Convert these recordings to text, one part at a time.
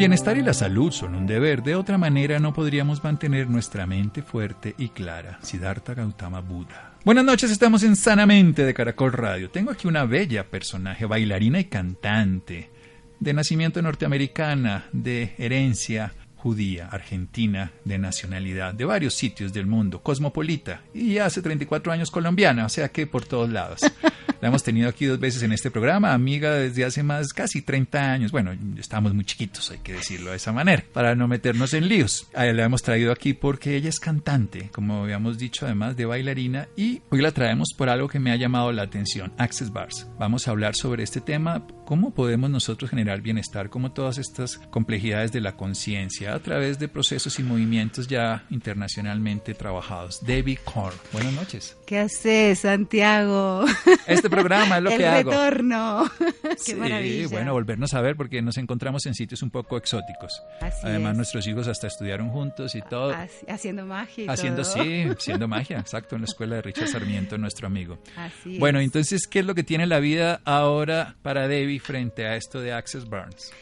Bienestar y la salud son un deber, de otra manera no podríamos mantener nuestra mente fuerte y clara. Siddhartha Gautama Buda. Buenas noches, estamos en Sanamente de Caracol Radio. Tengo aquí una bella personaje, bailarina y cantante, de nacimiento norteamericana, de herencia judía, argentina, de nacionalidad, de varios sitios del mundo, cosmopolita, y hace 34 años colombiana, o sea que por todos lados. La hemos tenido aquí dos veces en este programa, amiga desde hace más casi 30 años. Bueno, estamos muy chiquitos, hay que decirlo de esa manera, para no meternos en líos. La hemos traído aquí porque ella es cantante, como habíamos dicho, además de bailarina, y hoy la traemos por algo que me ha llamado la atención, Access Bars. Vamos a hablar sobre este tema, cómo podemos nosotros generar bienestar, cómo todas estas complejidades de la conciencia a través de procesos y movimientos ya internacionalmente trabajados. Debbie Korn, buenas noches. ¿Qué haces, Santiago? Este programa es lo El que hago. retorno. Qué Sí, maravilla. bueno, volvernos a ver porque nos encontramos en sitios un poco exóticos. Así Además, es. nuestros hijos hasta estudiaron juntos y todo. Haci- Haciendo magia y Haciendo, todo. sí, haciendo magia, exacto, en la escuela de Richard Sarmiento, nuestro amigo. Así Bueno, es. entonces, ¿qué es lo que tiene la vida ahora para Debbie frente a esto de Access Burns?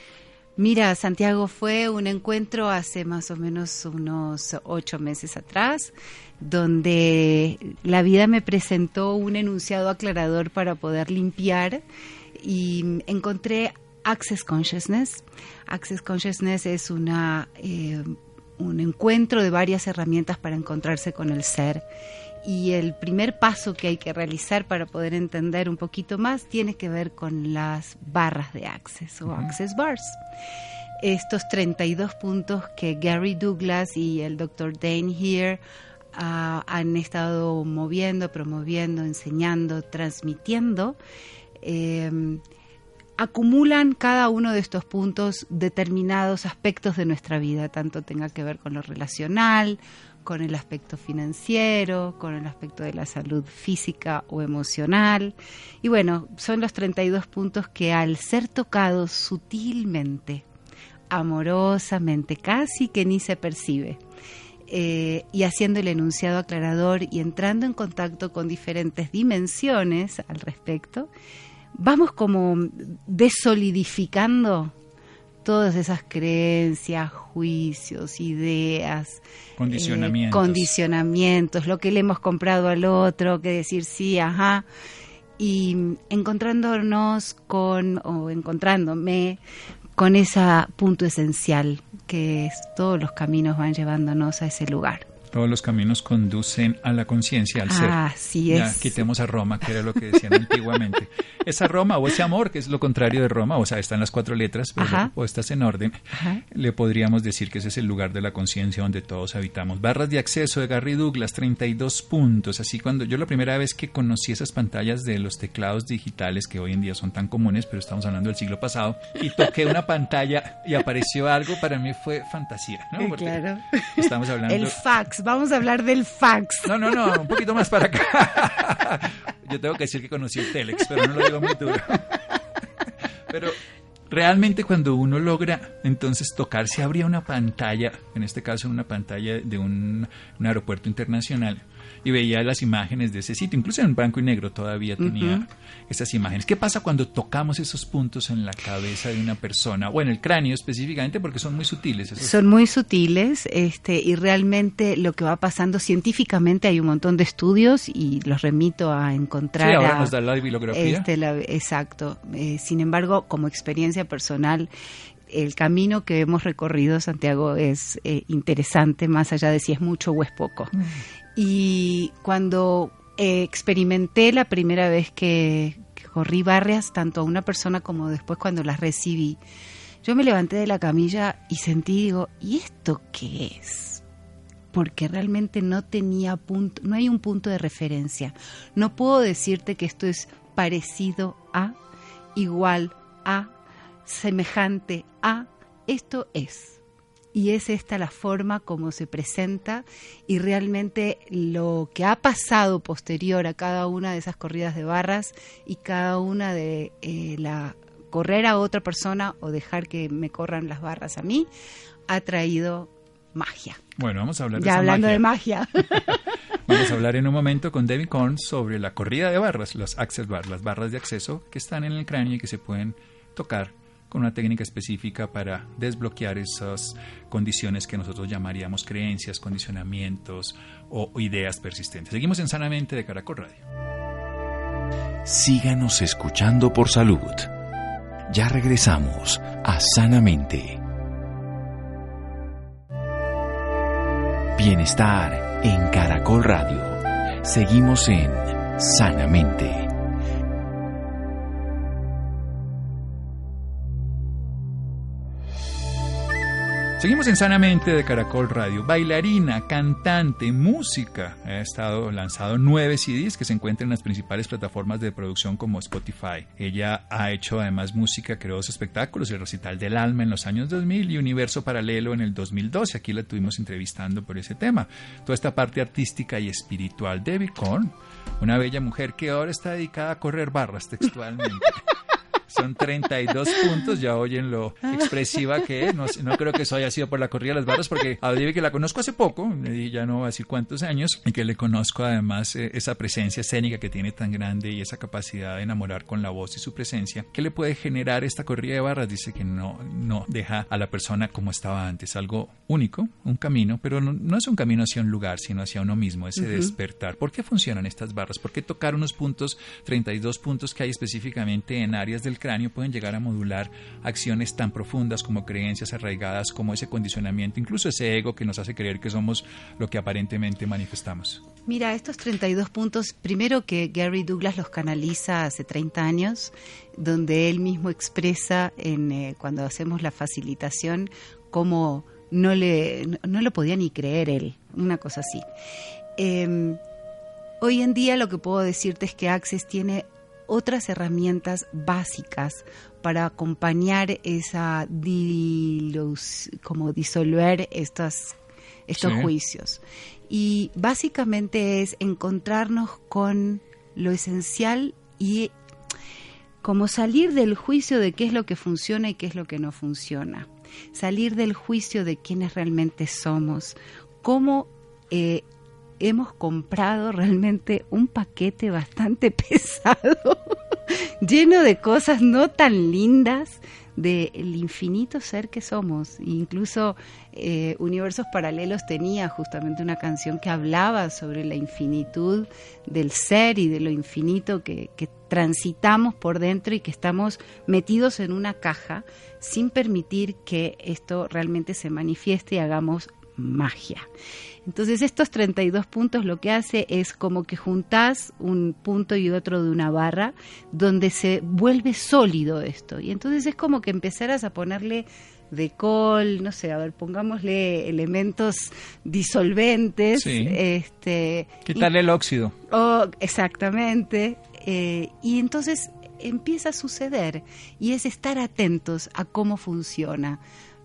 Mira, Santiago, fue un encuentro hace más o menos unos ocho meses atrás, donde la vida me presentó un enunciado aclarador para poder limpiar y encontré Access Consciousness. Access Consciousness es una, eh, un encuentro de varias herramientas para encontrarse con el ser. Y el primer paso que hay que realizar para poder entender un poquito más tiene que ver con las barras de Access o Access Bars. Estos 32 puntos que Gary Douglas y el Dr. Dane Here han estado moviendo, promoviendo, enseñando, transmitiendo, eh, acumulan cada uno de estos puntos determinados aspectos de nuestra vida, tanto tenga que ver con lo relacional, con el aspecto financiero, con el aspecto de la salud física o emocional. Y bueno, son los 32 puntos que al ser tocados sutilmente, amorosamente, casi que ni se percibe, eh, y haciendo el enunciado aclarador y entrando en contacto con diferentes dimensiones al respecto, vamos como desolidificando todas esas creencias, juicios, ideas, Condicionamientos. eh, condicionamientos, lo que le hemos comprado al otro, que decir sí, ajá, y encontrándonos con, o encontrándome con ese punto esencial, que todos los caminos van llevándonos a ese lugar. Todos los caminos conducen a la conciencia, al ser. Así Ya, es. quitemos a Roma, que era lo que decían antiguamente. Esa Roma o ese amor, que es lo contrario de Roma, o sea, están las cuatro letras, pero o estás en orden, Ajá. le podríamos decir que ese es el lugar de la conciencia donde todos habitamos. Barras de acceso de Gary Douglas, 32 puntos. Así cuando yo la primera vez que conocí esas pantallas de los teclados digitales que hoy en día son tan comunes, pero estamos hablando del siglo pasado, y toqué una pantalla y apareció algo, para mí fue fantasía, ¿no? Porque claro. Estamos hablando... El fax, vamos a hablar del fax. No, no, no, un poquito más para acá. Yo tengo que decir que conocí el Telex, pero no lo digo muy duro. Pero realmente cuando uno logra entonces tocar, se abría una pantalla, en este caso una pantalla de un, un aeropuerto internacional, y veía las imágenes de ese sitio, incluso en blanco y negro todavía tenía esas imágenes. ¿Qué pasa cuando tocamos esos puntos en la cabeza de una persona, o en el cráneo específicamente, porque son muy sutiles? esos- Son muy sutiles este, y realmente lo que va pasando científicamente hay un montón de estudios y los remito a encontrar. Sí, ahora a- nos da la bibliografía. Este, la- exacto. Eh, sin embargo, como experiencia personal, el camino que hemos recorrido, Santiago, es eh, interesante, más allá de si es mucho o es poco. Y cuando eh, experimenté la primera vez que, que corrí barrias, tanto a una persona como después cuando las recibí, yo me levanté de la camilla y sentí, digo, ¿y esto qué es? Porque realmente no tenía punto, no hay un punto de referencia. No puedo decirte que esto es parecido a, igual a, semejante a, esto es. Y es esta la forma como se presenta y realmente lo que ha pasado posterior a cada una de esas corridas de barras y cada una de eh, la correr a otra persona o dejar que me corran las barras a mí, ha traído magia. Bueno, vamos a hablar de Ya hablando de magia. vamos a hablar en un momento con David Korn sobre la corrida de barras, los access bars, las barras de acceso que están en el cráneo y que se pueden tocar con una técnica específica para desbloquear esas condiciones que nosotros llamaríamos creencias, condicionamientos o ideas persistentes. Seguimos en Sanamente de Caracol Radio. Síganos escuchando por salud. Ya regresamos a Sanamente. Bienestar en Caracol Radio. Seguimos en Sanamente. Seguimos en Sanamente de Caracol Radio. Bailarina, cantante, música. Ha estado lanzado nueve CDs que se encuentran en las principales plataformas de producción como Spotify. Ella ha hecho además música, creó dos espectáculos, el recital del alma en los años 2000 y Universo Paralelo en el 2012. Aquí la tuvimos entrevistando por ese tema. Toda esta parte artística y espiritual. Debbie Korn, una bella mujer que ahora está dedicada a correr barras textualmente. Son 32 puntos, ya oyen lo expresiva que es. No, creo que eso haya sido por la corrida de las barras, porque a que la conozco hace poco, ya no así cuántos años, y que le conozco además eh, esa presencia escénica que tiene tan grande y esa capacidad de enamorar con la voz y su presencia. ¿Qué le puede generar esta corrida de barras? Dice que no, no deja a la persona como estaba antes, algo único, un camino, pero no, es un camino hacia un lugar, sino hacia uno mismo, ese despertar. ¿Por qué funcionan estas barras? ¿Por qué tocar unos puntos, 32 puntos que hay específicamente en áreas del pueden llegar a modular acciones tan profundas como creencias arraigadas, como ese condicionamiento, incluso ese ego que nos hace creer que somos lo que aparentemente manifestamos. Mira, estos 32 puntos, primero que Gary Douglas los canaliza hace 30 años, donde él mismo expresa en, eh, cuando hacemos la facilitación cómo no, le, no, lo podía ni creer él, una cosa así. Em, hoy en día lo que puedo decirte es que Access tiene otras herramientas básicas para acompañar esa como disolver estas, estos juicios. Y básicamente es encontrarnos con lo esencial y como salir del juicio de qué es lo que funciona y qué es lo que no funciona. Salir del juicio de quiénes realmente somos, cómo eh, hemos comprado realmente un paquete bastante pesado, lleno de cosas no tan lindas del infinito ser que somos. Incluso eh, Universos Paralelos tenía justamente una canción que hablaba sobre la infinitud del ser y de lo infinito que, que transitamos por dentro y que estamos metidos en una caja sin permitir que esto realmente se manifieste y hagamos magia. Entonces estos 32 puntos lo que hace es como que juntás un punto y otro de una barra donde se vuelve sólido esto. Y entonces es como que empezaras a ponerle de col, no sé, a ver, pongámosle elementos disolventes. Este, Quitarle el óxido. Oh, exactamente. Eh, y entonces empieza a suceder y es estar atentos a cómo funciona.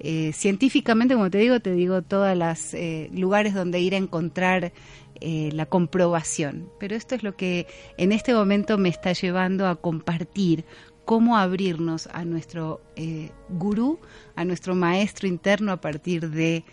Eh, científicamente, como te digo, te digo todos los eh, lugares donde ir a encontrar eh, la comprobación. Pero esto es lo que en este momento me está llevando a compartir cómo abrirnos a nuestro gurú, a nuestro maestro interno a partir de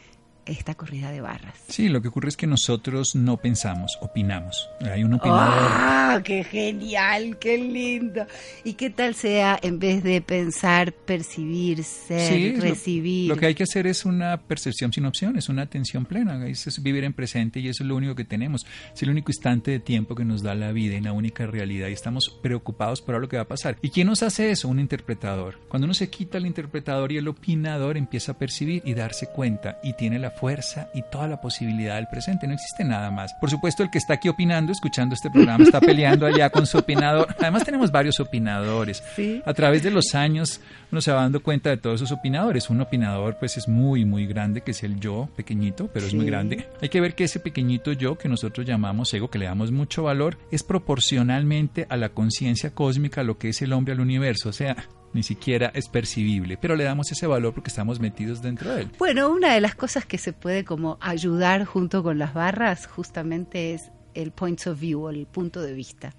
esta corrida de barras. Sí, lo que ocurre es que nosotros no pensamos, opinamos. Hay un opinador. ¡Ah, qué genial, qué lindo! ¿Y qué tal sea en vez de pensar, percibir, ser, recibir? Lo, que hay que hacer es una percepción sin opciones, una atención plena. Es vivir en presente y eso es lo único que tenemos. Es el único instante de tiempo que nos da la vida y la única realidad y estamos preocupados por lo que va a pasar. ¿Y quién nos hace eso? Un interpretador. Cuando uno se quita el interpretador y el opinador empieza a percibir y darse cuenta y tiene la fuerza y toda la posibilidad del presente. No existe nada más. Por supuesto, el que está aquí opinando, escuchando este programa, está peleando allá con su opinador. Además, tenemos varios opinadores. A través de los años, uno se va dando cuenta de todos esos opinadores. Un opinador, pues, es muy, muy grande, que es el yo, pequeñito, pero es muy grande. Hay que ver que ese pequeñito yo, que nosotros llamamos ego, que le damos mucho valor, es proporcionalmente a la conciencia cósmica lo que es el hombre al universo. O sea, ni siquiera es percibible, pero le damos ese valor porque estamos metidos dentro de él. Bueno, una de las cosas que se puede como ayudar junto con las barras justamente es el point of view el punto de vista.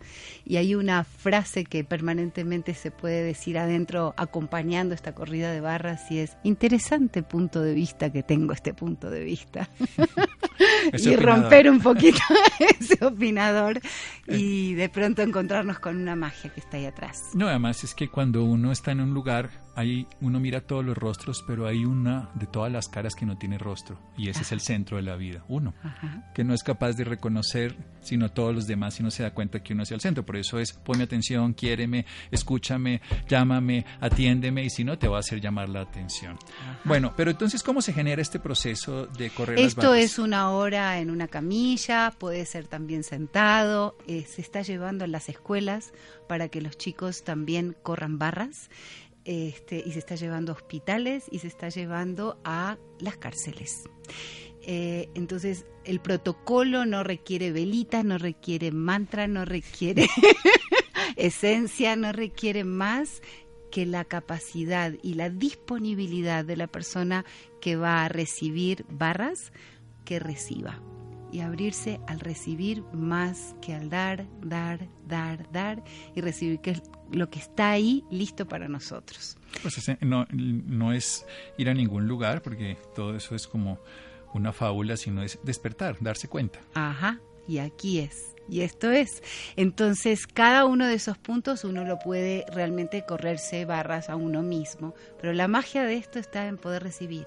Y hay una frase que permanentemente se puede decir adentro acompañando esta corrida de barras y es interesante punto de vista que tengo este punto de vista. y romper un poquito ese opinador y de pronto encontrarnos con una magia que está ahí atrás. No, además es que cuando uno está en un lugar ahí uno mira todos los rostros, pero hay una de todas las caras que no tiene rostro y ese es el centro de la vida, uno, que no es capaz de reconocer sino todos los demás y no se da cuenta que uno es el centro. Por eso es ponme atención, quiéreme, escúchame, llámame, atiéndeme y si no te va a hacer llamar la atención. Bueno, pero entonces ¿cómo se genera este proceso de correr Esto es una hora en una camilla, puede ser también sentado, eh, se está llevando en las escuelas para que los chicos también corran barras este, y se está llevando a hospitales y se está llevando a las cárceles. Eh, entonces, el protocolo no requiere velita, no requiere mantra, no requiere esencia, no requiere más que la capacidad y la disponibilidad de la persona que va a recibir barras que reciba y abrirse al recibir más que al dar, dar, dar, dar y recibir que es lo que está ahí listo para nosotros. Pues no, no es ir a ningún lugar porque todo eso es como una fábula, sino es despertar, darse cuenta. Ajá, y aquí es. Y esto es. Entonces, cada uno de esos puntos uno lo puede realmente correrse barras a uno mismo. Pero la magia de esto está en poder recibir,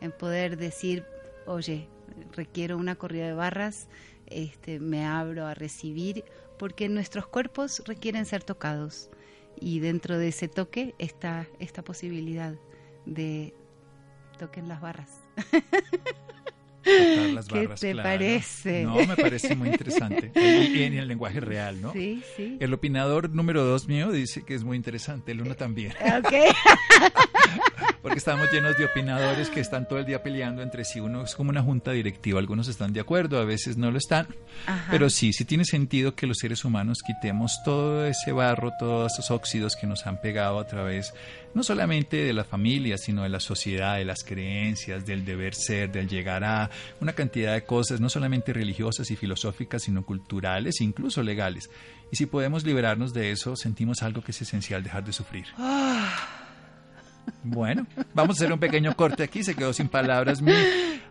en poder decir, oye, requiero una corrida de barras, este, me abro a recibir, porque nuestros cuerpos requieren ser tocados y dentro de ese toque está esta posibilidad de toquen las barras. Las ¿Qué te parece? No, me parece muy interesante. Y en el lenguaje real, ¿no? Sí, sí. El opinador número dos mío dice que es muy interesante, el uno también. Ok. porque estamos llenos de opinadores que están todo el día peleando entre sí. Uno es como una junta directiva, algunos están de acuerdo, a veces no lo están, pero sí, sí tiene sentido que los seres humanos quitemos todo ese barro, todos esos óxidos que nos han pegado a través no solamente de la familia, sino de la sociedad, de las creencias, del deber ser, del llegar a una cantidad de cosas, no solamente religiosas y filosóficas, sino culturales, incluso legales. Y si podemos liberarnos de eso, sentimos algo que es esencial, dejar de sufrir. Ah. Bueno, vamos a hacer un pequeño corte aquí, se quedó sin palabras.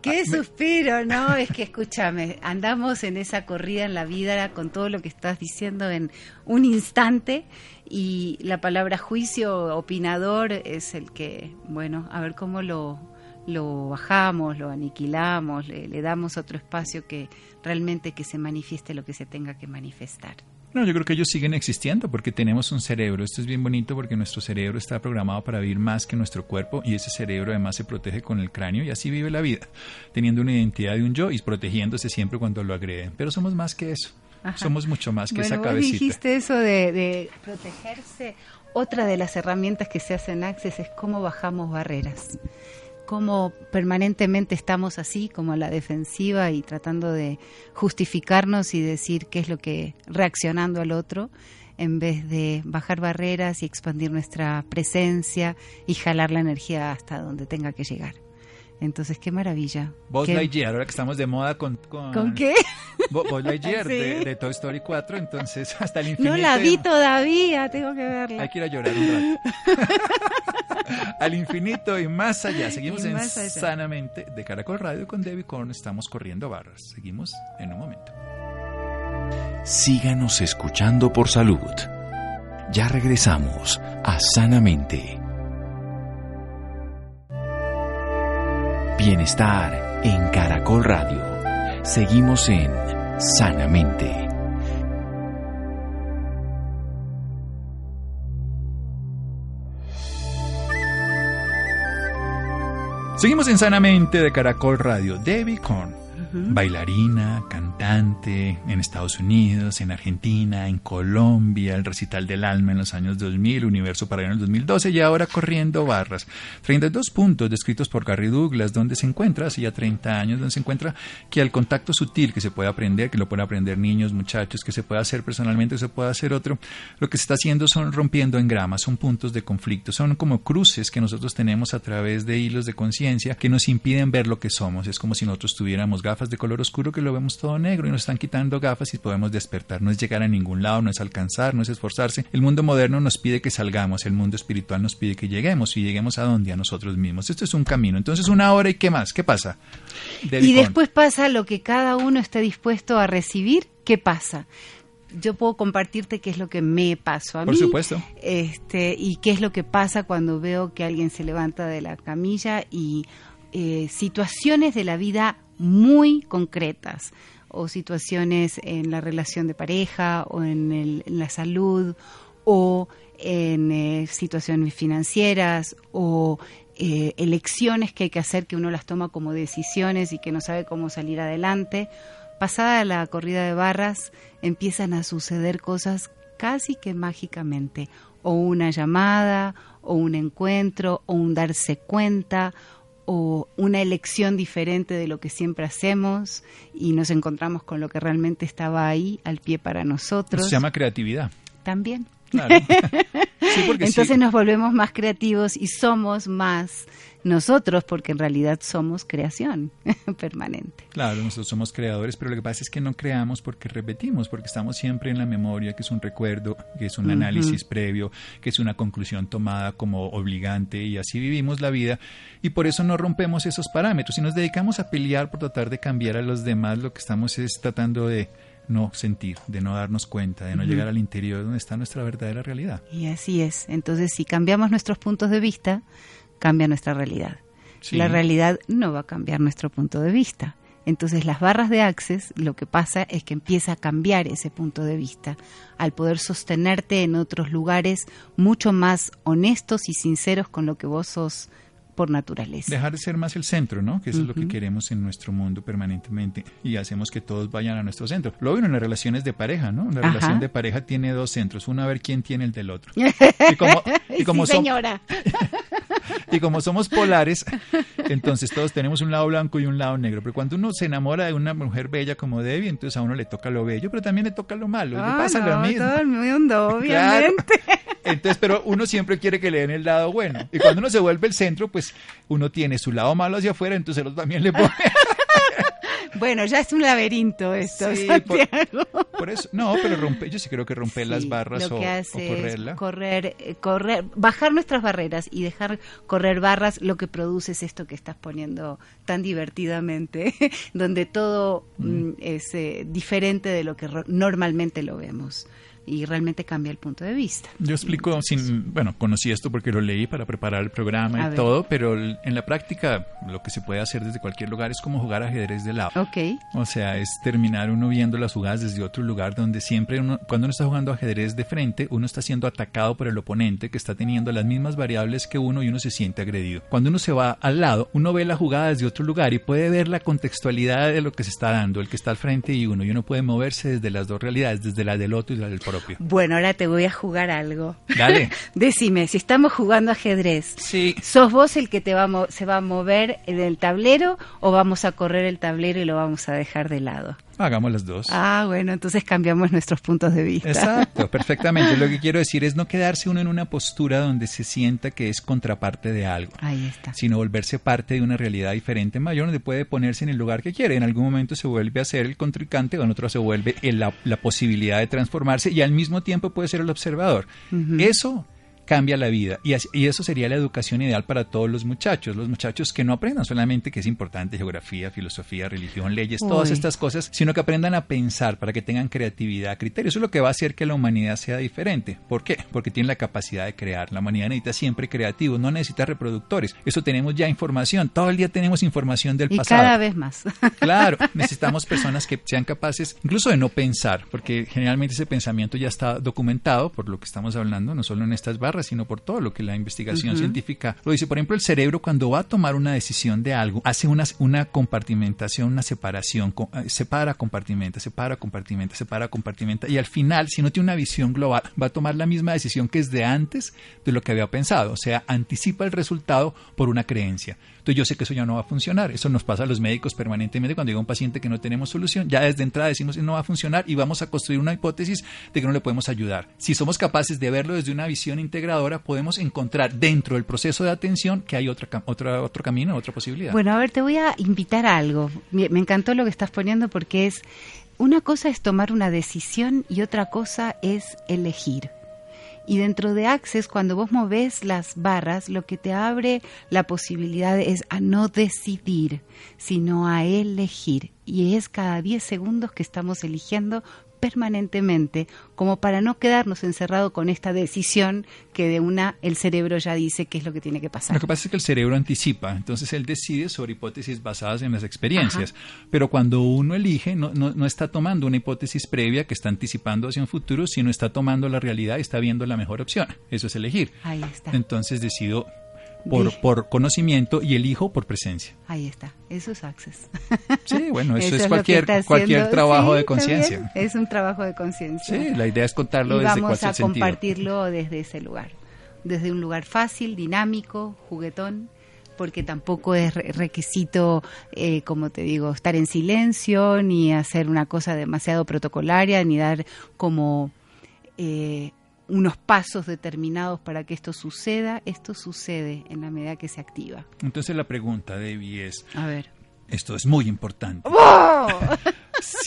Qué ah, suspiro, ¿no? Es que escúchame, andamos en esa corrida en la vida con todo lo que estás diciendo en un instante y la palabra juicio, opinador, es el que, bueno, a ver cómo lo, lo bajamos, lo aniquilamos, le, le damos otro espacio que realmente que se manifieste lo que se tenga que manifestar. No, yo creo que ellos siguen existiendo porque tenemos un cerebro. Esto es bien bonito porque nuestro cerebro está programado para vivir más que nuestro cuerpo y ese cerebro además se protege con el cráneo y así vive la vida, teniendo una identidad de un yo y protegiéndose siempre cuando lo agreden. Pero somos más que eso. Somos mucho más que esa cabecita. dijiste eso de, de protegerse. Otra de las herramientas que se hacen Access es cómo bajamos barreras cómo permanentemente estamos así, como a la defensiva y tratando de justificarnos y decir qué es lo que reaccionando al otro, en vez de bajar barreras y expandir nuestra presencia y jalar la energía hasta donde tenga que llegar. Entonces, qué maravilla. Buzz Lightyear, ahora que estamos de moda con... ¿Con, qué? Buzz Lightyear de, Toy Story 4, entonces hasta el infinito... No la vi todavía, tengo que verla. Hay que ir a llorar un rato. Al infinito y más allá. Seguimos en Sanamente de Caracol Radio con Debbie Korn. Estamos corriendo barras. Seguimos en un momento. Síganos escuchando por salud. Ya regresamos a Sanamente. Bienestar en Caracol Radio. Seguimos en Sanamente. Seguimos en Sanamente de Caracol Radio. Debbie Korn. Bailarina, cantante en Estados Unidos, en Argentina, en Colombia, el recital del alma en los años 2000, Universo para en el 2012 y ahora corriendo barras. 32 puntos descritos por Gary Douglas, donde se encuentra, hace ya 30 años, donde se encuentra que al contacto sutil que se puede aprender, que lo pueden aprender niños, muchachos, que se puede hacer personalmente, que se puede hacer otro, lo que se está haciendo son rompiendo en grama, son puntos de conflicto, son como cruces que nosotros tenemos a través de hilos de conciencia que nos impiden ver lo que somos. Es como si nosotros tuviéramos gafas de color oscuro que lo vemos todo negro y nos están quitando gafas y podemos despertar. No es llegar a ningún lado, no es alcanzar, no es esforzarse. El mundo moderno nos pide que salgamos, el mundo espiritual nos pide que lleguemos y lleguemos a donde, a nosotros mismos. Esto es un camino. Entonces, una hora y qué más, ¿qué pasa? y después pasa lo que cada uno esté dispuesto a recibir. ¿Qué pasa? yo puedo compartirte qué es lo que me pasó a mí. Por supuesto. Este, y qué es lo que pasa cuando veo que alguien se levanta de la camilla y eh, situaciones de la vida muy concretas o situaciones en la relación de pareja o en, la salud o en eh, situaciones financieras o eh, elecciones que hay que hacer que uno las toma como decisiones y que no sabe cómo salir adelante. Pasada la corrida de barras empiezan a suceder cosas casi que mágicamente, o una llamada, o un encuentro, o un darse cuenta, o una elección diferente de lo que siempre hacemos y nos encontramos con lo que realmente estaba ahí al pie para nosotros. se llama creatividad. También. Entonces nos volvemos más creativos y somos más nosotros, porque en realidad somos creación permanente. Claro, nosotros somos creadores, pero lo que pasa es que no creamos porque repetimos, porque estamos siempre en la memoria, que es un recuerdo, que es un análisis previo, que es una conclusión tomada como obligante y así vivimos la vida y por eso no rompemos esos parámetros y nos dedicamos a pelear por tratar de cambiar a los demás, lo que estamos es tratando de no sentir, de no darnos cuenta, de no llegar al interior donde está nuestra verdadera realidad. Y así es. Entonces, si cambiamos nuestros puntos de vista, cambia nuestra realidad. La realidad no va a cambiar nuestro punto de vista. Entonces las barras de Access lo que pasa es que empieza a cambiar ese punto de vista, al poder sostenerte en otros lugares mucho más honestos y sinceros con lo que vos sos por naturaleza. Dejar de ser más el centro, ¿no? Que eso es lo que queremos en nuestro mundo permanentemente y hacemos que todos vayan a nuestro centro. Lo vino en las relaciones de pareja, ¿no? Una relación de pareja tiene dos centros, uno a ver quién tiene el del otro. Y como, y como señora. y como somos polares, entonces todos tenemos un lado blanco y un lado negro. Pero cuando uno se enamora de una mujer bella como Debbie, entonces a uno le toca lo bello, pero también le toca lo malo. le ah, pasa lo mismo. Todo el mundo, obviamente. Entonces, pero uno siempre quiere que le den el lado bueno. Y cuando uno se vuelve el centro, pues uno tiene su lado malo hacia afuera, entonces el otro también le pone. Bueno, ya es un laberinto esto, Por, eso, no, pero rompe, yo sí creo que romper las barras o, correrla. correr, eh, correr, bajar nuestras barreras y dejar correr barras, lo que produce es esto que estás poniendo tan divertidamente, donde todo mm. Mm, es eh, diferente de lo que normalmente lo vemos y realmente cambia el punto de vista. Yo explico, sin, bueno, conocí esto porque lo leí para preparar el programa y todo, pero en la práctica lo que se puede hacer desde cualquier lugar es como jugar ajedrez de lado. Ok. O sea, es terminar uno viendo las jugadas desde otro lugar donde siempre uno, cuando uno está jugando ajedrez de frente, uno está siendo atacado por el oponente que está teniendo las mismas variables que uno y uno se siente agredido. Cuando uno se va al lado, uno ve la jugada desde otro lugar y puede ver la contextualidad de lo que se está dando, el que está al frente y uno, y uno puede moverse desde las dos realidades, desde la del otro y la del propio. Bueno, ahora te voy a jugar algo. Dale. Decime, si estamos jugando ajedrez, sí. ¿sos vos el que te va se va a mover en el tablero o vamos a correr el tablero y lo vamos a dejar de lado? Hagamos las dos. Ah, bueno, entonces cambiamos nuestros puntos de vista. Exacto, perfectamente. Lo que quiero decir es no quedarse uno en una postura donde se sienta que es contraparte de algo. Ahí está. Sino volverse parte de una realidad diferente mayor donde puede ponerse en el lugar que quiere. En algún momento se vuelve a ser el contrincante, o en otro se vuelve la, la posibilidad de transformarse y al mismo tiempo puede ser el observador. Eso cambia la vida. Y, y, eso sería la educación ideal para todos los muchachos. Los muchachos que no aprendan solamente que es importante geografía, filosofía, religión, leyes, todas estas cosas, sino que aprendan a pensar para que tengan creatividad, criterio. Eso es lo que va a hacer que la humanidad sea diferente. ¿Por qué? Porque tiene la capacidad de crear. La humanidad necesita siempre creativos, no necesita reproductores. Eso tenemos ya información. Todo el día tenemos información del y pasado. Cada vez más. Claro, necesitamos personas que sean capaces incluso de no pensar, porque generalmente ese pensamiento ya está documentado por lo que estamos hablando, no solo en estas barras sino por todo lo que la investigación científica lo dice. Por ejemplo, el cerebro cuando va a tomar una decisión de algo, hace una, una compartimentación, una separación, eh, separa, compartimenta, separa, compartimenta, separa, compartimenta, y al final, si no tiene una visión global, va a tomar la misma decisión que es de antes de lo que había pensado, o sea, anticipa el resultado por una creencia. Entonces yo sé que eso ya no va a funcionar. Eso nos pasa a los médicos permanentemente cuando llega un paciente que no tenemos solución. Ya desde entrada decimos no va a funcionar y vamos a construir una hipótesis de que no le podemos ayudar. Si somos capaces de verlo desde una visión integradora, podemos encontrar dentro del proceso de atención que hay otra, otra, otro camino, otra posibilidad. Bueno, a ver, te voy a invitar a algo. Me encantó lo que estás poniendo porque es una cosa es tomar una decisión y otra cosa es elegir. Y dentro de Access, cuando vos moves las barras, lo que te abre la posibilidad es a no decidir, sino a elegir. Y es cada 10 segundos que estamos eligiendo permanentemente como para no quedarnos encerrados con esta decisión que de una el cerebro ya dice qué es lo que tiene que pasar. Lo que pasa es que el cerebro anticipa, entonces él decide sobre hipótesis basadas en las experiencias, pero cuando uno elige no, no, no, está tomando una hipótesis previa que está anticipando hacia un futuro, sino está tomando la realidad y está viendo la mejor opción. Eso es elegir. Ahí está. Entonces decido por, por, conocimiento y elijo por presencia. Ahí está, eso es access. Sí, bueno, eso, es, cualquier, cualquier trabajo de conciencia. Es un trabajo de conciencia. Sí, la idea es contarlo desde vamos a compartirlo desde ese lugar, desde un lugar fácil, dinámico, juguetón, porque tampoco es requisito, eh, como te digo, estar en silencio, ni hacer una cosa demasiado protocolaria, ni dar como... Eh, unos pasos determinados para que esto suceda, esto sucede en la medida que se activa. Entonces la pregunta, Debbie, es... A ver. Esto es muy importante.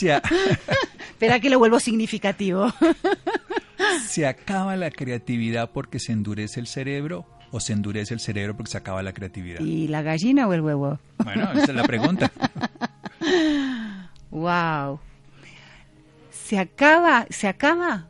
Espera que lo vuelvo significativo. ¿Se acaba la creatividad porque se endurece el cerebro o se endurece el cerebro porque se acaba la creatividad? ¿Y la gallina o el huevo? Bueno, esa es la pregunta. wow. ¿Se acaba, se acaba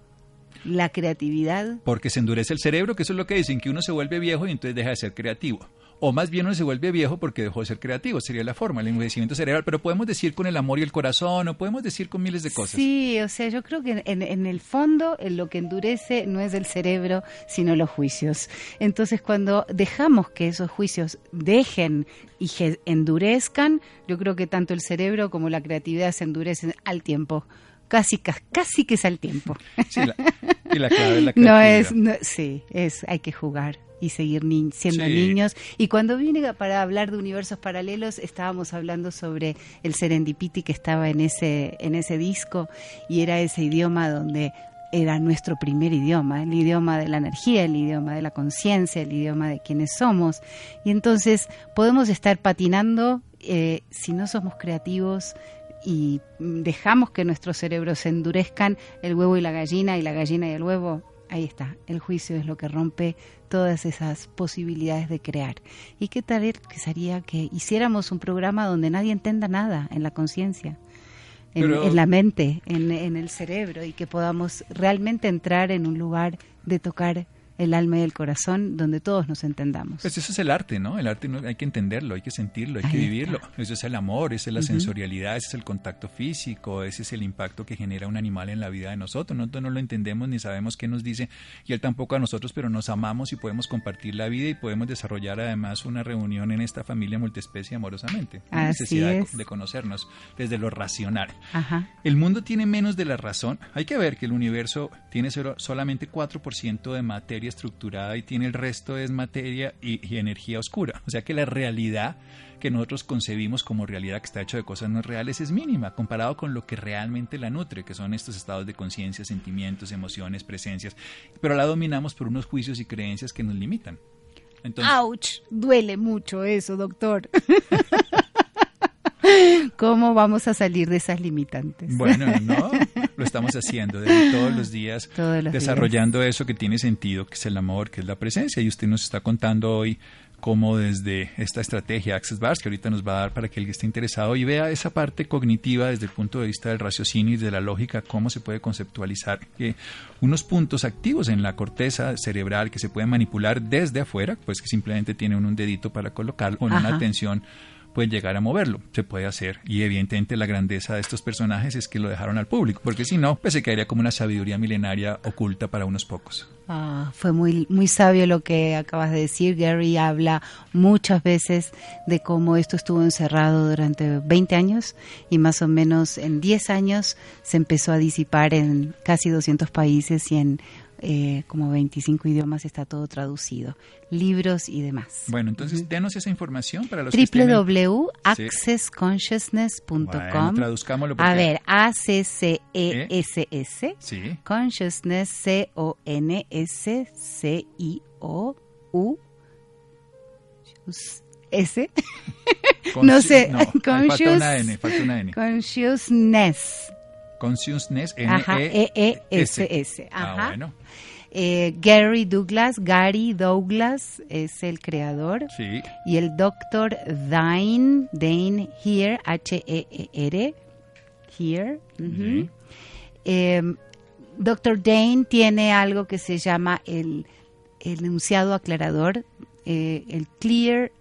la creatividad. Porque se endurece el cerebro, que eso es lo que dicen, que uno se vuelve viejo y entonces deja de ser creativo. O más bien uno se vuelve viejo porque dejó de ser creativo, sería la forma, el envejecimiento cerebral. Pero podemos decir con el amor y el corazón, o podemos decir con miles de cosas. Sí, o sea, yo creo que en, en el fondo en lo que endurece no es el cerebro, sino los juicios. Entonces, cuando dejamos que esos juicios dejen y endurezcan, yo creo que tanto el cerebro como la creatividad se endurecen al tiempo casi, casi que es al tiempo. Sí, y la clave es la No es, sí, es, hay que jugar y seguir siendo niños. Y cuando vine para hablar de universos paralelos, estábamos hablando sobre el serendipity que estaba en ese, en ese disco y era ese idioma donde era nuestro primer idioma, el idioma de la energía, el idioma de la conciencia, el idioma de quienes somos. Y entonces podemos estar patinando eh, si no somos creativos, y dejamos que nuestros cerebros se endurezcan, el huevo y la gallina y la gallina y el huevo, ahí está, el juicio es lo que rompe todas esas posibilidades de crear. ¿Y qué tal que sería que hiciéramos un programa donde nadie entienda nada en la conciencia? En, la mente, en, en el cerebro, y que podamos realmente entrar en un lugar de tocar el alma y el corazón donde todos nos entendamos. Pues eso es el arte, ¿no? El arte hay que entenderlo, hay que sentirlo, hay que vivirlo. Eso es el amor, esa es la sensorialidad, ese es el contacto físico, ese es el impacto que genera un animal en la vida de nosotros. Nosotros no lo entendemos ni sabemos qué nos dice y él tampoco a nosotros, pero nos amamos y podemos compartir la vida y podemos desarrollar además una reunión en esta familia multiespecie amorosamente. La necesidad De, conocernos desde lo racional. El mundo tiene menos de la razón. Hay que ver que el universo tiene solo, solamente 4% de materia estructurada y tiene el resto es materia y, energía oscura. O sea que la realidad que nosotros concebimos como realidad que está hecho de cosas no reales es mínima comparado con lo que realmente la nutre, que son estos estados de conciencia, sentimientos, emociones, presencias, pero la dominamos por unos juicios y creencias que nos limitan. Entonces, ¡Auch! Duele mucho eso, doctor. ¿Cómo vamos a salir de esas limitantes? Bueno, no, lo estamos haciendo todos los días, desarrollando eso que tiene sentido, que es el amor, que es la presencia. Y usted nos está contando hoy cómo desde esta estrategia Access Bars, que ahorita nos va a dar para que el que esté interesado y vea esa parte cognitiva desde el punto de vista del raciocinio y de la lógica, cómo se puede conceptualizar que unos puntos activos en la corteza cerebral que se pueden manipular desde afuera, pues que simplemente tiene un dedito para colocarlo con una atención pueden llegar a moverlo. Se puede hacer. Y evidentemente la grandeza de estos personajes es que lo dejaron al público, porque si no, pues se quedaría como una sabiduría milenaria oculta para unos pocos. Ah, fue muy, muy sabio lo que acabas de decir. Gary habla muchas veces de cómo esto estuvo encerrado durante 20 años y más o menos en 10 años se empezó a disipar en casi 200 países y en eh, como 25 idiomas está todo traducido, libros y demás. Bueno, entonces denos esa información para los www.accessconsciousness.com. Bueno, traduzcámoslo. A ver, A C C E S S. Sí. Consciousness C O N S C I O U S. no sé. No, falta una N, falta una N. Consciousness. Consciousness, N-E-S-S. Ah, bueno. Eh, Gary Douglas, Gary Douglas es el creador. Sí. Y el doctor Dane, Dane Here, H-E-E-R, Here. Em, doctor Dane tiene algo que se llama el, enunciado aclarador, eh, el clear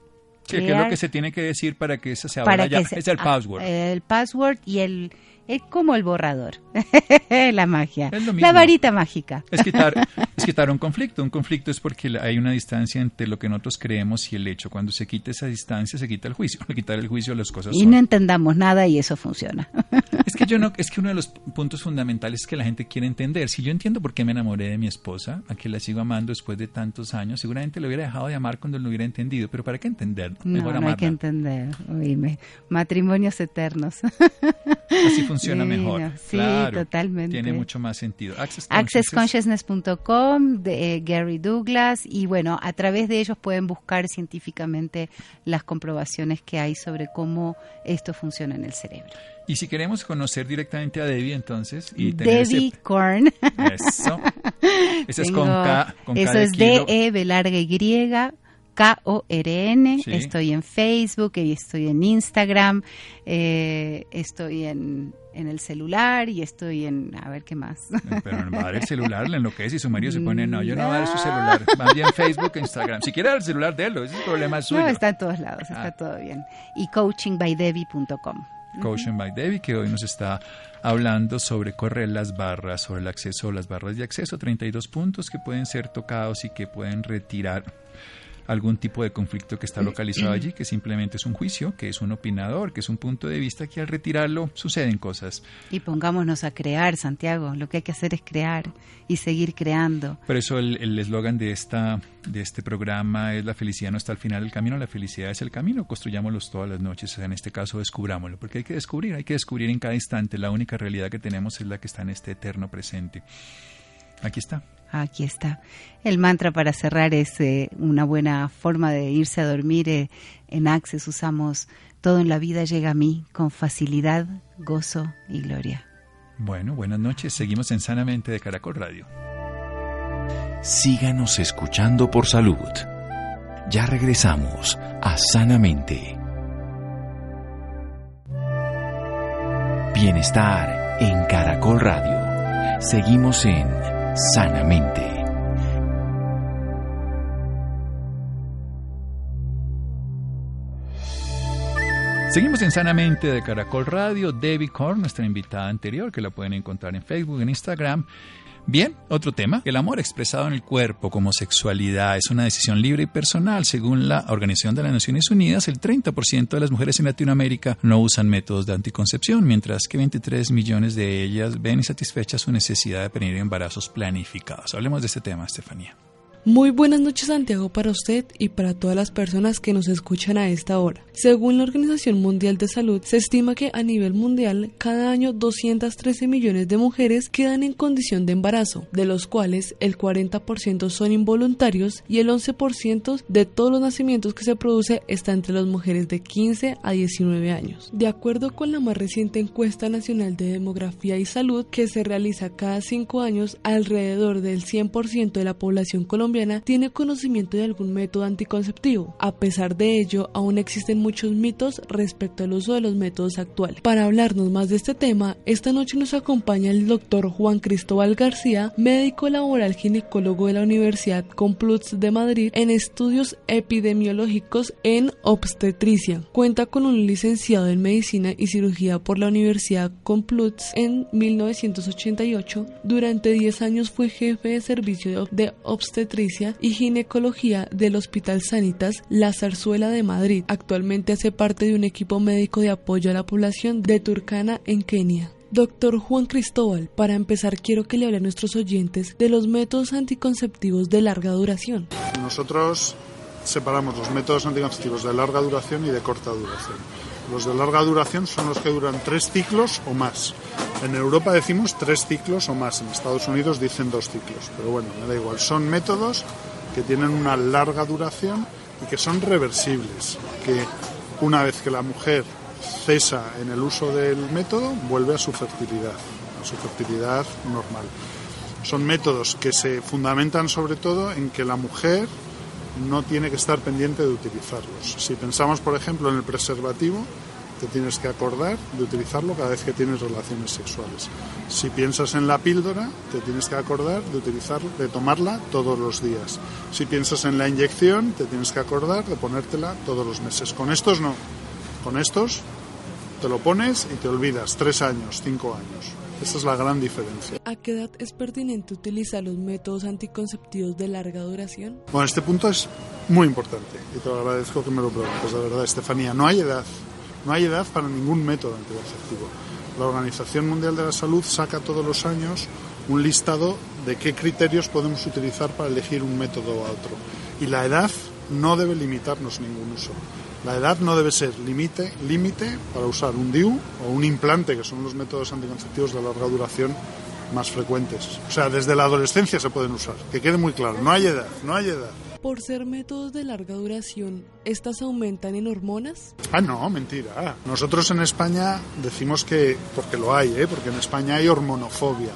Sí, que es lo que se tiene que decir para que eso se abra ya. es el password. El password y el es como el borrador, la magia, la varita mágica. Es quitar, es quitar un conflicto. Un conflicto es porque hay una distancia entre lo que nosotros creemos y el hecho. Cuando se quita esa distancia, se quita el juicio. quitar el juicio, las cosas. Y no entendamos nada y eso funciona. Es que yo no, es que uno de los puntos fundamentales es que la gente quiere entender. Si yo entiendo por qué me enamoré de mi esposa, a que la sigo amando después de tantos años, seguramente lo hubiera dejado de amar cuando lo hubiera entendido. Pero ¿para qué entender? Mejor no, no hay que entender. Oíme, matrimonios eternos. Así funciona funciona mejor. Sí, totalmente. Tiene mucho más sentido. Accessconsciousness.com de eh, Gary Douglas y bueno, a través de ellos pueden buscar científicamente las comprobaciones que hay sobre cómo esto funciona en el cerebro. Y si queremos conocer directamente a Debbie, entonces. Y Debbie Korn. Eso. Eso es con K. Con eso es D-E, larga Y. K-O-R-N. Estoy en Facebook, estoy en Instagram, eh, estoy en, el celular y estoy en. A ver qué más. Pero no va a dar el celular, le enloquece y su marido se pone, no, yo no voy a dar su celular. Va bien Facebook e Instagram. Si quiere dar el celular, délo, ese es el problema suyo. No, está en todos lados, está ah. todo bien. Y coachingbydebbie.com. Coaching by Debbie, que hoy nos está hablando sobre correr las barras, sobre el acceso a las barras de acceso, 32 puntos que pueden ser tocados y que pueden retirar algún tipo de conflicto que está localizado allí, que simplemente es un juicio, que es un opinador, que es un punto de vista que al retirarlo suceden cosas. Y pongámonos a crear, Santiago, lo que hay que hacer es crear y seguir creando. Por eso el eslogan de, esta, de este programa es la felicidad no está al final del camino, la felicidad es el camino, construyámoslos todas las noches, en este caso descubrámoslo, porque hay que descubrir, hay que descubrir en cada instante, la única realidad que tenemos es la que está en este eterno presente. Aquí está. Aquí está. El mantra para cerrar es eh, una buena forma de irse a dormir. Eh, en Access usamos todo en la vida llega a mí con facilidad, gozo y gloria. Bueno, buenas noches. Seguimos en Sanamente de Caracol Radio. Síganos escuchando por salud. Ya regresamos a Sanamente. Bienestar en Caracol Radio. Seguimos en sanamente. Seguimos en Sanamente de Caracol Radio. Debbie Korn, nuestra invitada anterior, que la pueden encontrar en Facebook, en Instagram Bien, otro tema. El amor expresado en el cuerpo como sexualidad es una decisión libre y personal. Según la Organización de las Naciones Unidas, el 30% de las mujeres en Latinoamérica no usan métodos de anticoncepción, mientras que 23 millones de ellas ven insatisfechas su necesidad de tener embarazos planificados. Hablemos de este tema, Estefanía. Muy buenas noches Santiago para usted y para todas las personas que nos escuchan a esta hora. Según la Organización Mundial de Salud, se estima que a nivel mundial cada año 213 millones de mujeres quedan en condición de embarazo, de los cuales el 40% son involuntarios y el 11% de todos los nacimientos que se produce está entre las mujeres de 15 a 19 años. De acuerdo con la más reciente encuesta nacional de demografía y salud que se realiza cada 5 años, alrededor del 100% de la población colombiana colombiana tiene conocimiento de algún método anticonceptivo. A pesar de ello, aún existen muchos mitos respecto al uso de los métodos actuales. Para hablarnos más de este tema, esta noche nos acompaña el doctor Juan Cristóbal García, médico laboral ginecólogo de la Universidad Complutense de Madrid en estudios epidemiológicos en obstetricia. Cuenta con un licenciado en medicina y cirugía por la Universidad Complutense en 1988. Durante 10 años fue jefe de servicio de obstetricia y ginecología del Hospital Sanitas La Zarzuela de Madrid. Actualmente hace parte de un equipo médico de apoyo a la población de Turkana en Kenia. Doctor Juan Cristóbal, para empezar quiero que le hable a nuestros oyentes de los métodos anticonceptivos de larga duración. Nosotros separamos los métodos anticonceptivos de larga duración y de corta duración. Los de larga duración son los que duran tres ciclos o más. En Europa decimos tres ciclos o más, en Estados Unidos dicen dos ciclos, pero bueno, me da igual. Son métodos que tienen una larga duración y que son reversibles, que una vez que la mujer cesa en el uso del método, vuelve a su fertilidad, a su fertilidad normal. Son métodos que se fundamentan sobre todo en que la mujer no tiene que estar pendiente de utilizarlos. Si pensamos, por ejemplo, en el preservativo, te tienes que acordar de utilizarlo cada vez que tienes relaciones sexuales. Si piensas en la píldora, te tienes que acordar de utilizarlo, de tomarla todos los días. Si piensas en la inyección, te tienes que acordar de ponértela todos los meses. Con estos no. Con estos te lo pones y te olvidas tres años, cinco años. Esa es la gran diferencia. ¿A qué edad es pertinente utilizar los métodos anticonceptivos de larga duración? Bueno, este punto es muy importante y te lo agradezco que me lo preguntes, de verdad, Estefanía. No hay edad, no hay edad para ningún método anticonceptivo. La Organización Mundial de la Salud saca todos los años un listado de qué criterios podemos utilizar para elegir un método u otro. Y la edad no debe limitarnos ningún uso. La edad no debe ser límite límite para usar un DIU o un implante, que son los métodos anticonceptivos de larga duración más frecuentes. O sea, desde la adolescencia se pueden usar. Que quede muy claro, no hay edad, no hay edad. Por ser métodos de larga duración, ¿estas aumentan en hormonas? Ah, no, mentira. Nosotros en España decimos que, porque lo hay, ¿eh? porque en España hay hormonofobia.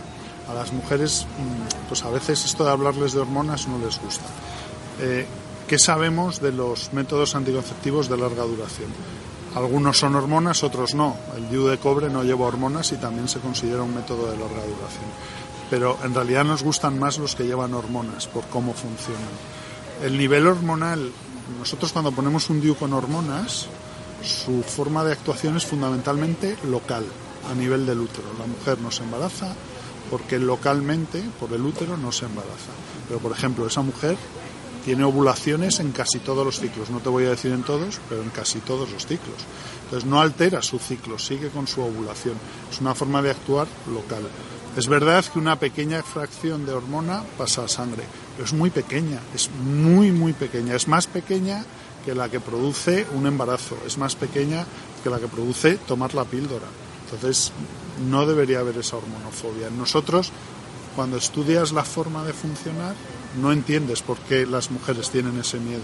A las mujeres, mm, pues a veces esto de hablarles de hormonas no les gusta. Eh, ¿Qué sabemos de los métodos anticonceptivos de larga duración? Algunos son hormonas, otros no. El DIU de cobre no lleva hormonas y también se considera un método de larga duración. Pero en realidad nos gustan más los que llevan hormonas por cómo funcionan. El nivel hormonal, nosotros cuando ponemos un DIU con hormonas, su forma de actuación es fundamentalmente local, a nivel del útero. La mujer no se embaraza porque localmente, por el útero, no se embaraza. Pero, por ejemplo, esa mujer tiene ovulaciones en casi todos los ciclos. No te voy a decir en todos, pero en casi todos los ciclos. Entonces no altera su ciclo, sigue con su ovulación. Es una forma de actuar local. Es verdad que una pequeña fracción de hormona pasa a sangre, pero es muy pequeña, es muy, muy pequeña. Es más pequeña que la que produce un embarazo, es más pequeña que la que produce tomar la píldora. Entonces, no debería haber esa hormonofobia. Nosotros, cuando estudias la forma de funcionar, no entiendes por qué las mujeres tienen ese miedo.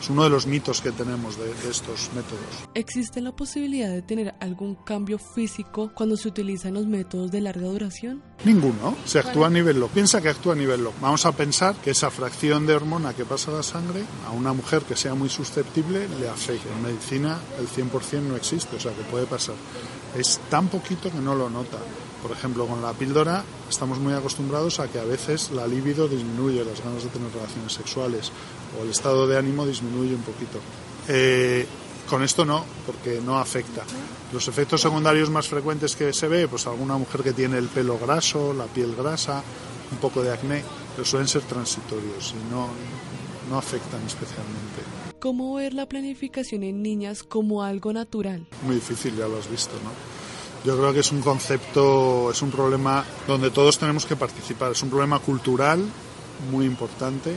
Es uno de los mitos que tenemos de, de, estos métodos. ¿Existe la posibilidad de tener algún cambio físico cuando se utilizan los métodos de larga duración? Ninguno. Se actúa a nivel local. Piensa que actúa a nivel local. Vamos a pensar que esa fracción de hormona que pasa a la sangre a una mujer que sea muy susceptible le afecta. En medicina el 100% no existe, o sea que puede pasar. Es tan poquito que no lo nota. Por ejemplo, con la píldora estamos muy acostumbrados a que a veces la libido disminuye, las ganas de tener relaciones sexuales o el estado de ánimo disminuye un poquito. Eh, con esto no, porque no afecta. Los efectos secundarios más frecuentes que se ve, pues alguna mujer que tiene el pelo graso, la piel grasa, un poco de acné, pero suelen ser transitorios y no, no afectan especialmente. ¿Cómo ver la planificación en niñas como algo natural? Muy difícil, ya lo has visto, ¿no? Yo creo que es un concepto, es un problema donde todos tenemos que participar. Es un problema cultural muy importante,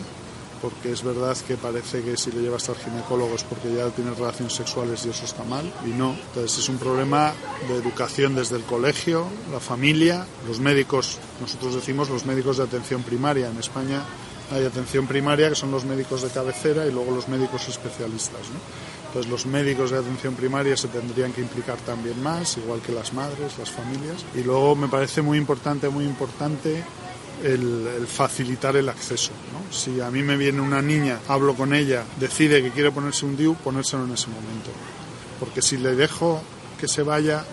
porque es verdad que parece que si le llevas al ginecólogo es porque ya tienes relaciones sexuales y eso está mal, y no. Entonces es un problema de educación desde el colegio, la familia, los médicos, nosotros decimos los médicos de atención primaria. En España hay atención primaria, que son los médicos de cabecera, y luego los médicos especialistas. ¿no? Entonces los médicos de atención primaria se tendrían que implicar también más, igual que las madres, las familias. Y luego me parece muy importante, muy importante el, facilitar el acceso. Si a mí me viene una niña, hablo con ella, decide que quiere ponerse un DIU, ponérselo en ese momento. Porque si le dejo que se vaya,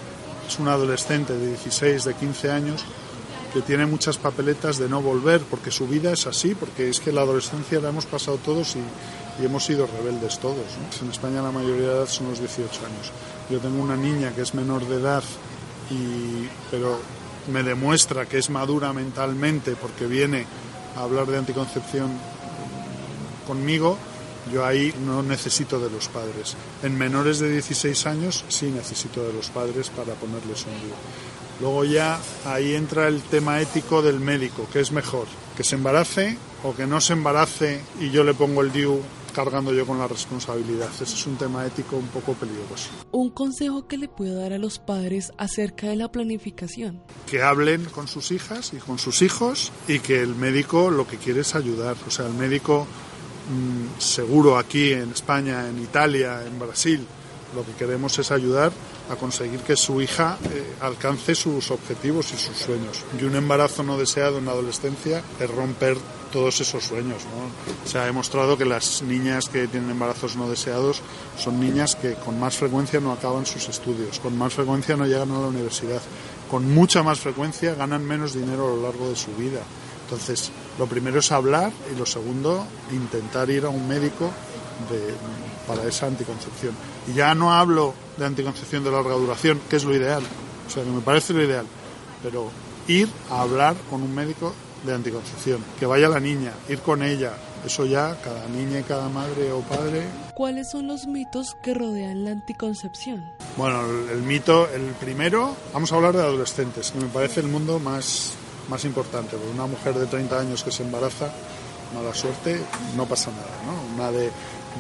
es un adolescente de 16, de 15 años, que tiene muchas papeletas de no volver, porque su vida es así, porque es que la adolescencia la hemos pasado todos y, hemos sido rebeldes todos. En España la mayoría de edad son los 18 años. Yo tengo una niña que es menor de edad, y, pero me demuestra que es madura mentalmente porque viene a hablar de anticoncepción conmigo, yo ahí no necesito de los padres. En menores de 16 años sí necesito de los padres para ponerles un DIU. Luego ya ahí entra el tema ético del médico, que es mejor, que se embarace o que no se embarace y yo le pongo el DIU cargando yo con la responsabilidad. Ese es un tema ético un poco peligroso. Un consejo que le puedo dar a los padres acerca de la planificación. Que hablen con sus hijas y con sus hijos y que el médico lo que quiere es ayudar. O sea, el médico mm, seguro aquí en España, en Italia, en Brasil, lo que queremos es ayudar a conseguir que su hija eh, alcance sus objetivos y sus sueños. Y un embarazo no deseado en la adolescencia es romper todos esos sueños. Se ha demostrado que las niñas que tienen embarazos no deseados son niñas que con más frecuencia no acaban sus estudios, con más frecuencia no llegan a la universidad, con mucha más frecuencia ganan menos dinero a lo largo de su vida. Entonces, lo primero es hablar y lo segundo, intentar ir a un médico para esa anticoncepción. Y ya no hablo de anticoncepción de larga duración, que es lo ideal, o sea, que me parece lo ideal, pero ir a hablar con un médico de anticoncepción, que vaya la niña, ir con ella, eso ya cada niña y cada madre o padre. ¿Cuáles son los mitos que rodean la anticoncepción? Bueno, el, mito, el primero, vamos a hablar de adolescentes, que me parece el mundo más, más importante, porque una mujer de 30 años que se embaraza, mala suerte, no pasa nada, ¿no? Una de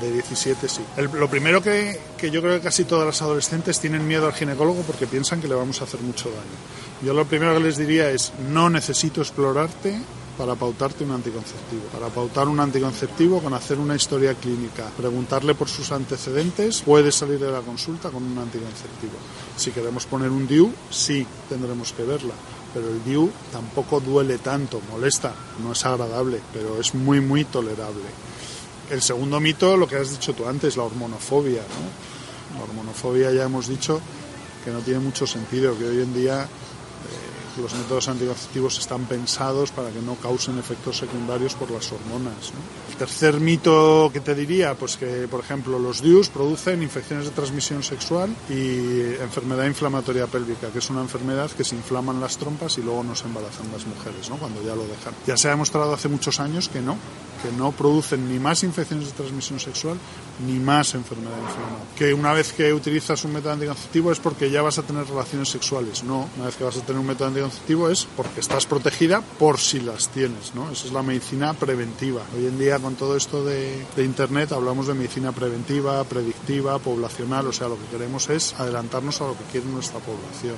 de 17 sí. lo primero que, que, yo creo que casi todas las adolescentes tienen miedo al ginecólogo porque piensan que le vamos a hacer mucho daño. Yo lo primero que les diría es no necesito explorarte para pautarte un anticonceptivo. Para pautar un anticonceptivo con hacer una historia clínica, preguntarle por sus antecedentes, puede salir de la consulta con un anticonceptivo. Si queremos poner un DIU, sí, tendremos que verla. Pero el DIU tampoco duele tanto, molesta, no es agradable, pero es muy, muy tolerable. El segundo mito, lo que has dicho tú antes, la hormonofobia. La hormonofobia ya hemos dicho que no tiene mucho sentido, que hoy en día eh, los métodos anticonceptivos están pensados para que no causen efectos secundarios por las hormonas. El tercer mito que te diría, pues que, por ejemplo, los DIUs producen infecciones de transmisión sexual y enfermedad inflamatoria pélvica, que es una enfermedad que se inflaman las trompas y luego no se embarazan las mujeres, ¿no? cuando ya lo dejan. Ya se ha demostrado hace muchos años que no, que no producen ni más infecciones de transmisión sexual ni más enfermedad inflamatoria. Que una vez que utilizas un método anticonceptivo es porque ya vas a tener relaciones sexuales. No, una vez que vas a tener un método anticonceptivo es porque estás protegida por si las tienes. ¿no? Esa es la medicina preventiva. Hoy en día con todo esto de, Internet hablamos de medicina preventiva, predictiva, poblacional. O sea, lo que queremos es adelantarnos a lo que quiere nuestra población.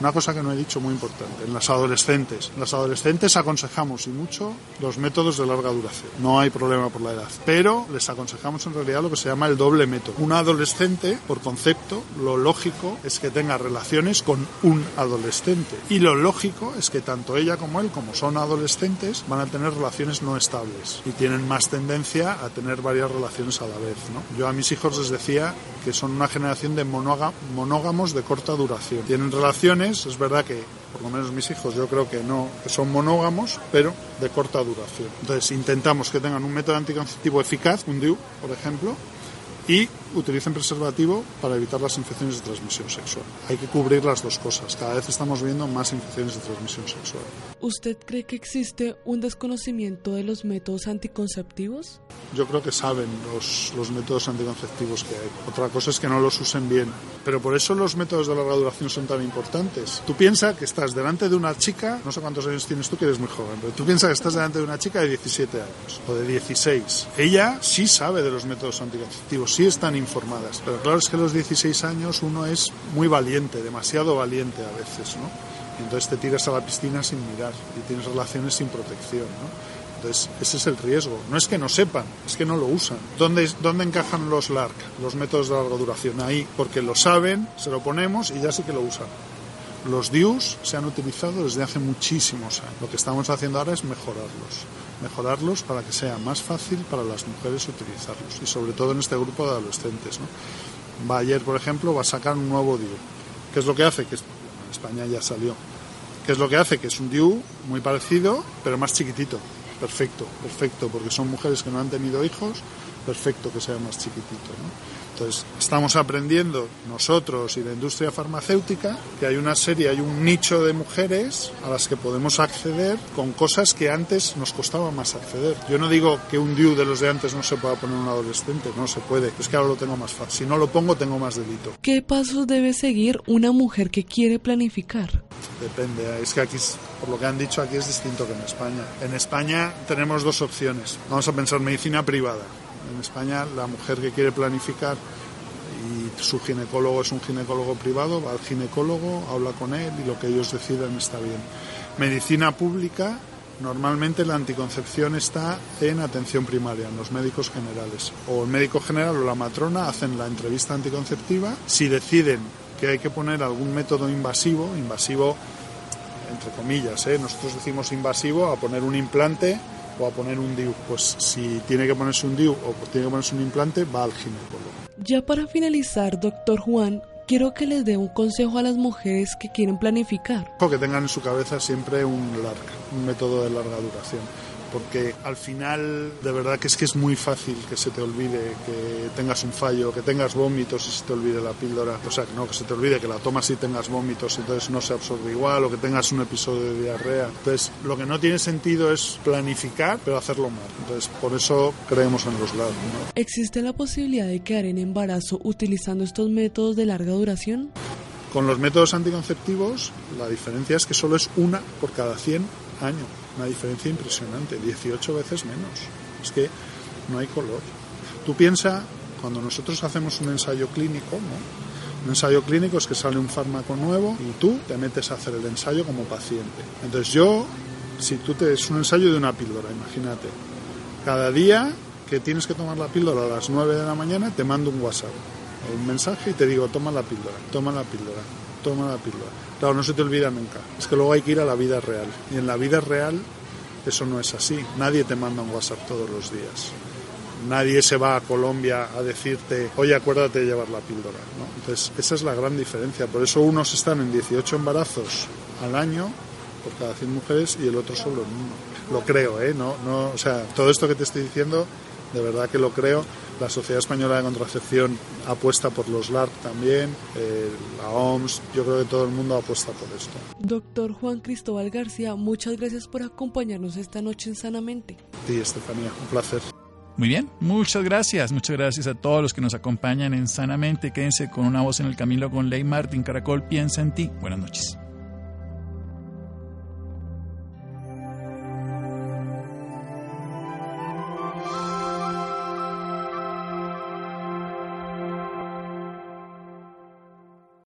Una cosa que no he dicho muy importante, en las adolescentes. En las adolescentes aconsejamos y mucho los métodos de larga duración. No hay problema por la edad, pero les aconsejamos en realidad lo que se llama el doble método. Un adolescente, por concepto, lo lógico es que tenga relaciones con un adolescente. Y lo lógico es que tanto ella como él, como son adolescentes, van a tener relaciones no estables y tienen más tendencia a tener varias relaciones a la vez. Yo a mis hijos les decía que son una generación de monógamos de corta duración. Tienen relaciones es verdad que, por lo menos mis hijos, yo creo que no, que son monógamos, pero de corta duración. Entonces intentamos que tengan un método anticonceptivo eficaz, un DIU, por ejemplo, y utilicen preservativo para evitar las infecciones de transmisión sexual. Hay que cubrir las dos cosas. Cada vez estamos viendo más infecciones de transmisión sexual. ¿Usted cree que existe un desconocimiento de los métodos anticonceptivos? Yo creo que saben los, los métodos anticonceptivos que hay. Otra cosa es que no los usen bien. Pero por eso los métodos de larga duración son tan importantes. Tú piensas que estás delante de una chica, no sé cuántos años tienes tú, que eres muy joven, pero tú piensas que estás delante de una chica de 17 años o de 16. Ella sí sabe de los métodos anticonceptivos, sí están informadas. Pero claro, es que a los 16 años uno es muy valiente, demasiado valiente a veces, ¿no? Y entonces te tiras a la piscina sin mirar y tienes relaciones sin protección, ¿no? Entonces, ese es el riesgo. No es que no sepan, es que no lo usan. ¿Dónde, ¿Dónde encajan los LARC, los métodos de larga duración? Ahí, porque lo saben, se lo ponemos y ya sí que lo usan. los DIUs se han utilizado desde hace muchísimos años. Lo que estamos haciendo ahora es mejorarlos, mejorarlos para que sea más fácil para las mujeres utilizarlos y sobre todo en este grupo de adolescentes. ¿no? Bayer, por ejemplo, va a sacar un nuevo DIU. ¿Qué es lo que hace? Que en España ya salió. ¿Qué es lo que hace? Que es un DIU muy parecido, pero más chiquitito. Perfecto, perfecto, porque son mujeres que no han tenido hijos, perfecto que sea más chiquitito. ¿no? Entonces, estamos aprendiendo nosotros y la industria farmacéutica que hay una serie, hay un nicho de mujeres a las que podemos acceder con cosas que antes nos costaba más acceder. Yo no digo que un DIU de los de antes no se pueda poner un adolescente, no se puede, es que ahora lo tengo más fácil. Si no lo pongo, tengo más delito. ¿Qué pasos debe seguir una mujer que quiere planificar? Depende, es que aquí, por lo que han dicho, aquí es distinto que en España. En España tenemos dos opciones. Vamos a pensar medicina privada en España la mujer que quiere planificar y su ginecólogo es un ginecólogo privado, va al ginecólogo, habla con él y lo que ellos decidan está bien. Medicina pública, normalmente la anticoncepción está en atención primaria, en los médicos generales. O el médico general o la matrona hacen la entrevista anticonceptiva. Si deciden que hay que poner algún método invasivo, invasivo entre comillas, ¿eh? nosotros decimos invasivo a poner un implante o a poner un DIU. Pues si tiene que ponerse un DIU o tiene que ponerse un implante, va al ginecólogo. Ya para finalizar, doctor Juan, quiero que les dé un consejo a las mujeres que quieren planificar. Que tengan en su cabeza siempre un LARC, un método de larga duración porque al final de verdad que es que es muy fácil que se te olvide que tengas un fallo, que tengas vómitos y se te olvide la píldora, o sea, no, que se te olvide que la tomas y tengas vómitos y entonces no se absorbe igual o que tengas un episodio de diarrea. Entonces, lo que no tiene sentido es planificar, pero hacerlo mal. Entonces, por eso creemos en los LAR. ¿Existe la posibilidad de quedar en embarazo utilizando estos métodos de larga duración? Con los métodos anticonceptivos, la diferencia es que solo es una por cada 100 años. Una diferencia impresionante, 18 veces menos. Es que no hay color. Tú piensa, cuando nosotros hacemos un ensayo clínico, ¿no? Un ensayo clínico es que sale un fármaco nuevo y tú te metes a hacer el ensayo como paciente. Entonces yo, si tú te es un ensayo de una píldora, imagínate. Cada día que tienes que tomar la píldora a las 9 de la mañana, te mando un WhatsApp, un mensaje y te digo, toma la píldora, toma la píldora, toma la píldora. Claro, no se te olvida nunca. Es que luego hay que ir a la vida real. Y en la vida real eso no es así. Nadie te manda un WhatsApp todos los días. Nadie se va a Colombia a decirte, oye, acuérdate de llevar la píldora. Entonces, esa es la gran diferencia. Por eso unos están en 18 embarazos al año por cada 100 mujeres y el otro solo en uno. Lo creo, ¿eh? No, no, o sea, todo esto que te estoy diciendo de verdad que lo creo. La Sociedad Española de Contracepción apuesta por los LARC también, eh, la OMS, yo creo que todo el mundo apuesta por esto. Doctor Juan Cristóbal García, muchas gracias por acompañarnos esta noche en Sanamente. Sí, Estefanía, un placer. Muy bien, muchas gracias, muchas gracias a todos los que nos acompañan en Sanamente. Quédense con una voz en el camino con Ley Martin Caracol, piensa en ti. Buenas noches.